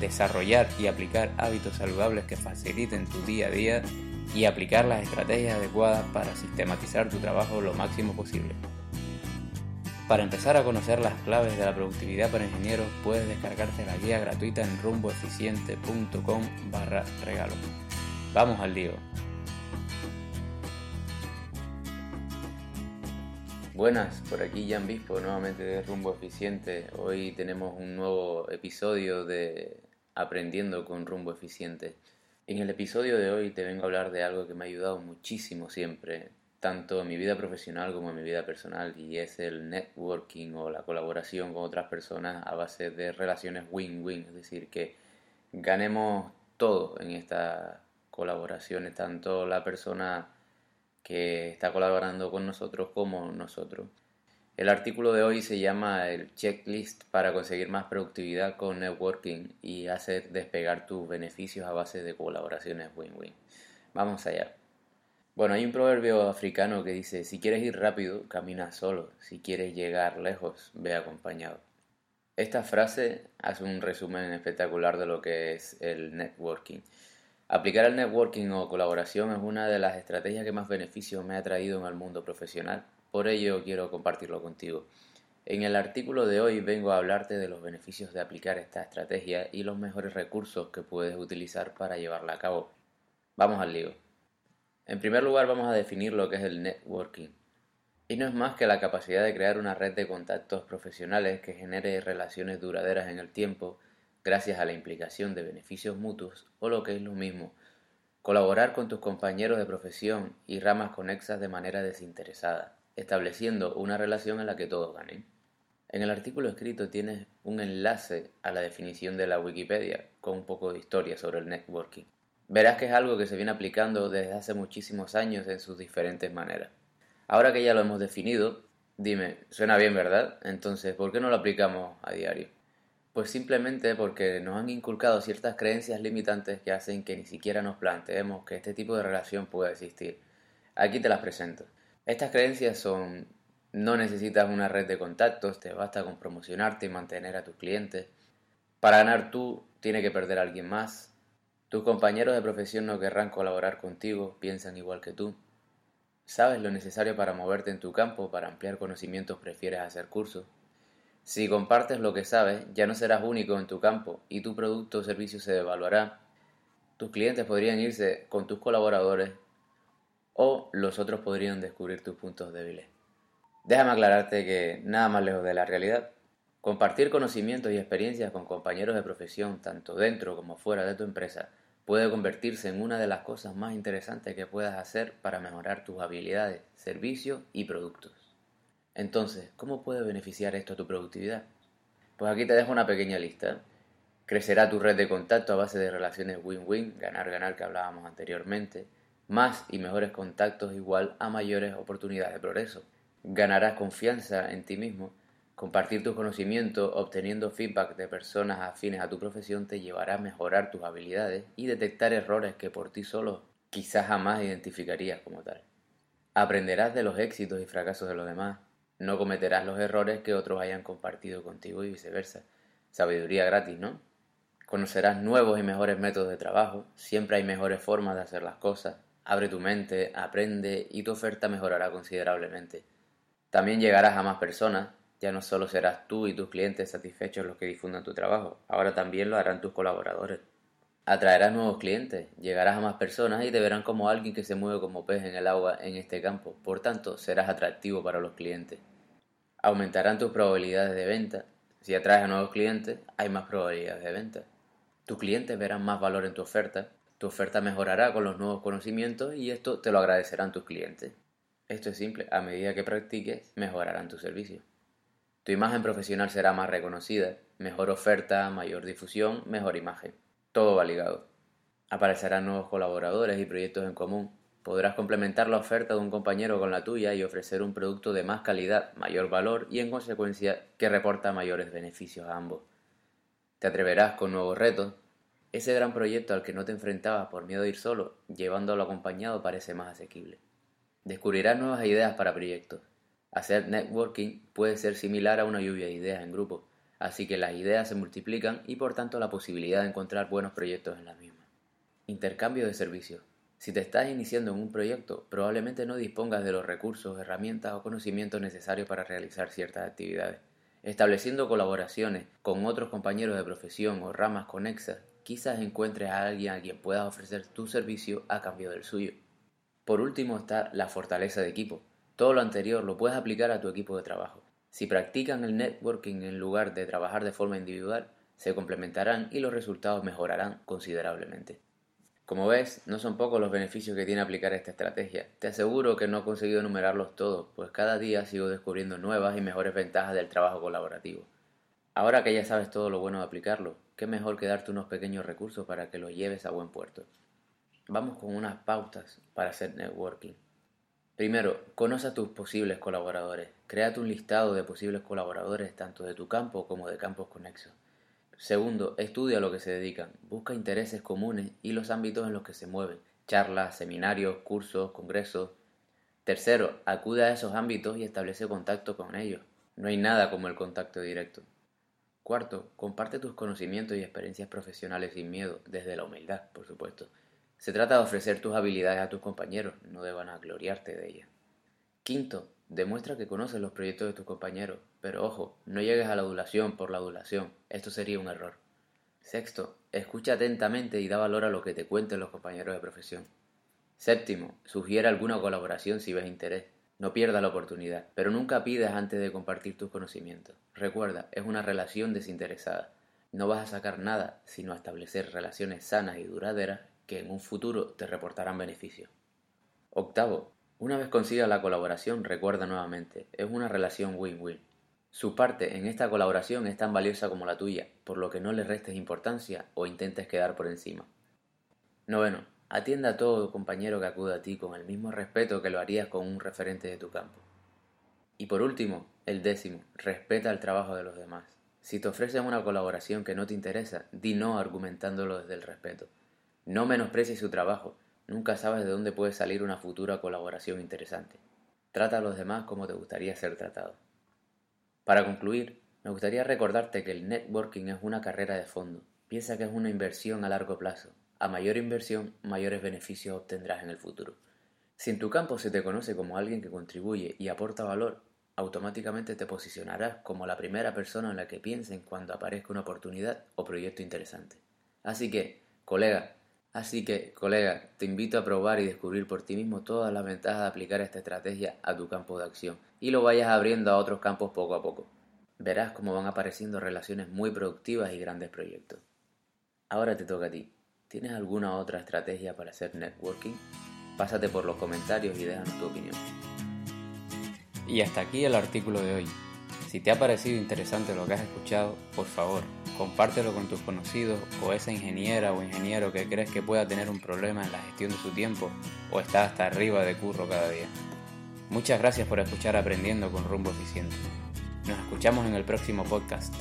desarrollar y aplicar hábitos saludables que faciliten tu día a día y aplicar las estrategias adecuadas para sistematizar tu trabajo lo máximo posible. Para empezar a conocer las claves de la productividad para ingenieros, puedes descargarte la guía gratuita en rumboeficiente.com barra regalo. Vamos al lío. Buenas, por aquí Jan Bispo, nuevamente de Rumbo Eficiente. Hoy tenemos un nuevo episodio de Aprendiendo con Rumbo Eficiente. En el episodio de hoy te vengo a hablar de algo que me ha ayudado muchísimo siempre, tanto en mi vida profesional como en mi vida personal, y es el networking o la colaboración con otras personas a base de relaciones win-win, es decir, que ganemos todo en estas colaboraciones, tanto la persona que está colaborando con nosotros como nosotros. El artículo de hoy se llama el checklist para conseguir más productividad con networking y hacer despegar tus beneficios a base de colaboraciones win-win. Vamos allá. Bueno, hay un proverbio africano que dice, si quieres ir rápido, camina solo, si quieres llegar lejos, ve acompañado. Esta frase hace un resumen espectacular de lo que es el networking. Aplicar el networking o colaboración es una de las estrategias que más beneficios me ha traído en el mundo profesional, por ello quiero compartirlo contigo. En el artículo de hoy vengo a hablarte de los beneficios de aplicar esta estrategia y los mejores recursos que puedes utilizar para llevarla a cabo. Vamos al lío. En primer lugar vamos a definir lo que es el networking. Y no es más que la capacidad de crear una red de contactos profesionales que genere relaciones duraderas en el tiempo gracias a la implicación de beneficios mutuos o lo que es lo mismo, colaborar con tus compañeros de profesión y ramas conexas de manera desinteresada, estableciendo una relación en la que todos ganen. En el artículo escrito tienes un enlace a la definición de la Wikipedia con un poco de historia sobre el networking. Verás que es algo que se viene aplicando desde hace muchísimos años en sus diferentes maneras. Ahora que ya lo hemos definido, dime, suena bien, ¿verdad? Entonces, ¿por qué no lo aplicamos a diario? Pues simplemente porque nos han inculcado ciertas creencias limitantes que hacen que ni siquiera nos planteemos que este tipo de relación pueda existir. Aquí te las presento. Estas creencias son no necesitas una red de contactos, te basta con promocionarte y mantener a tus clientes. Para ganar tú, tiene que perder a alguien más. Tus compañeros de profesión no querrán colaborar contigo, piensan igual que tú. Sabes lo necesario para moverte en tu campo, para ampliar conocimientos prefieres hacer cursos. Si compartes lo que sabes, ya no serás único en tu campo y tu producto o servicio se devaluará. Tus clientes podrían irse con tus colaboradores o los otros podrían descubrir tus puntos débiles. Déjame aclararte que nada más lejos de la realidad. Compartir conocimientos y experiencias con compañeros de profesión, tanto dentro como fuera de tu empresa, puede convertirse en una de las cosas más interesantes que puedas hacer para mejorar tus habilidades, servicios y productos. Entonces, ¿cómo puede beneficiar esto a tu productividad? Pues aquí te dejo una pequeña lista. Crecerá tu red de contacto a base de relaciones win-win, ganar-ganar que hablábamos anteriormente. Más y mejores contactos igual a mayores oportunidades de progreso. Ganarás confianza en ti mismo. Compartir tus conocimientos, obteniendo feedback de personas afines a tu profesión te llevará a mejorar tus habilidades y detectar errores que por ti solo quizás jamás identificarías como tal. Aprenderás de los éxitos y fracasos de los demás, no cometerás los errores que otros hayan compartido contigo y viceversa. Sabiduría gratis, ¿no? Conocerás nuevos y mejores métodos de trabajo, siempre hay mejores formas de hacer las cosas. Abre tu mente, aprende y tu oferta mejorará considerablemente. También llegarás a más personas, ya no solo serás tú y tus clientes satisfechos los que difundan tu trabajo, ahora también lo harán tus colaboradores. Atraerás nuevos clientes, llegarás a más personas y te verán como alguien que se mueve como pez en el agua en este campo, por tanto serás atractivo para los clientes. Aumentarán tus probabilidades de venta. Si atraes a nuevos clientes, hay más probabilidades de venta. Tus clientes verán más valor en tu oferta, tu oferta mejorará con los nuevos conocimientos y esto te lo agradecerán tus clientes. Esto es simple, a medida que practiques, mejorarán tu servicio. Tu imagen profesional será más reconocida, mejor oferta, mayor difusión, mejor imagen. todo va ligado. Aparecerán nuevos colaboradores y proyectos en común. Podrás complementar la oferta de un compañero con la tuya y ofrecer un producto de más calidad, mayor valor y en consecuencia que reporta mayores beneficios a ambos. Te atreverás con nuevos retos. Ese gran proyecto al que no te enfrentabas por miedo a ir solo, llevándolo acompañado parece más asequible. Descubrirás nuevas ideas para proyectos. Hacer networking puede ser similar a una lluvia de ideas en grupo, así que las ideas se multiplican y por tanto la posibilidad de encontrar buenos proyectos en la misma. Intercambio de servicios. Si te estás iniciando en un proyecto, probablemente no dispongas de los recursos, herramientas o conocimientos necesarios para realizar ciertas actividades. Estableciendo colaboraciones con otros compañeros de profesión o ramas conexas, quizás encuentres a alguien a quien puedas ofrecer tu servicio a cambio del suyo. Por último está la fortaleza de equipo. Todo lo anterior lo puedes aplicar a tu equipo de trabajo. Si practican el networking en lugar de trabajar de forma individual, se complementarán y los resultados mejorarán considerablemente. Como ves, no son pocos los beneficios que tiene aplicar esta estrategia. Te aseguro que no he conseguido enumerarlos todos, pues cada día sigo descubriendo nuevas y mejores ventajas del trabajo colaborativo. Ahora que ya sabes todo lo bueno de aplicarlo, qué mejor que darte unos pequeños recursos para que los lleves a buen puerto. Vamos con unas pautas para hacer networking. Primero, conoce a tus posibles colaboradores. Créate un listado de posibles colaboradores tanto de tu campo como de campos conexos. Segundo, estudia lo que se dedican. Busca intereses comunes y los ámbitos en los que se mueven. Charlas, seminarios, cursos, congresos. Tercero, acude a esos ámbitos y establece contacto con ellos. No hay nada como el contacto directo. Cuarto, comparte tus conocimientos y experiencias profesionales sin miedo, desde la humildad, por supuesto. Se trata de ofrecer tus habilidades a tus compañeros, no de vanagloriarte de ellas. Quinto, demuestra que conoces los proyectos de tus compañeros, pero ojo, no llegues a la adulación por la adulación, esto sería un error. Sexto, escucha atentamente y da valor a lo que te cuenten los compañeros de profesión. Séptimo, sugiere alguna colaboración si ves interés. No pierdas la oportunidad, pero nunca pidas antes de compartir tus conocimientos. Recuerda, es una relación desinteresada. No vas a sacar nada, sino a establecer relaciones sanas y duraderas que en un futuro te reportarán beneficios. Octavo, una vez consigas la colaboración, recuerda nuevamente, es una relación win-win. Su parte en esta colaboración es tan valiosa como la tuya, por lo que no le restes importancia o intentes quedar por encima. Noveno, atienda a todo compañero que acude a ti con el mismo respeto que lo harías con un referente de tu campo. Y por último, el décimo, respeta el trabajo de los demás. Si te ofrecen una colaboración que no te interesa, di no argumentándolo desde el respeto. No menosprecies su trabajo, nunca sabes de dónde puede salir una futura colaboración interesante. Trata a los demás como te gustaría ser tratado. Para concluir, me gustaría recordarte que el networking es una carrera de fondo. Piensa que es una inversión a largo plazo. A mayor inversión, mayores beneficios obtendrás en el futuro. Si en tu campo se te conoce como alguien que contribuye y aporta valor, automáticamente te posicionarás como la primera persona en la que piensen cuando aparezca una oportunidad o proyecto interesante. Así que, colega, Así que, colega, te invito a probar y descubrir por ti mismo todas las ventajas de aplicar esta estrategia a tu campo de acción y lo vayas abriendo a otros campos poco a poco. Verás cómo van apareciendo relaciones muy productivas y grandes proyectos. Ahora te toca a ti. ¿Tienes alguna otra estrategia para hacer networking? Pásate por los comentarios y déjanos tu opinión. Y hasta aquí el artículo de hoy. Si te ha parecido interesante lo que has escuchado, por favor, compártelo con tus conocidos o esa ingeniera o ingeniero que crees que pueda tener un problema en la gestión de su tiempo o está hasta arriba de curro cada día. Muchas gracias por escuchar Aprendiendo con Rumbo Eficiente. Nos escuchamos en el próximo podcast.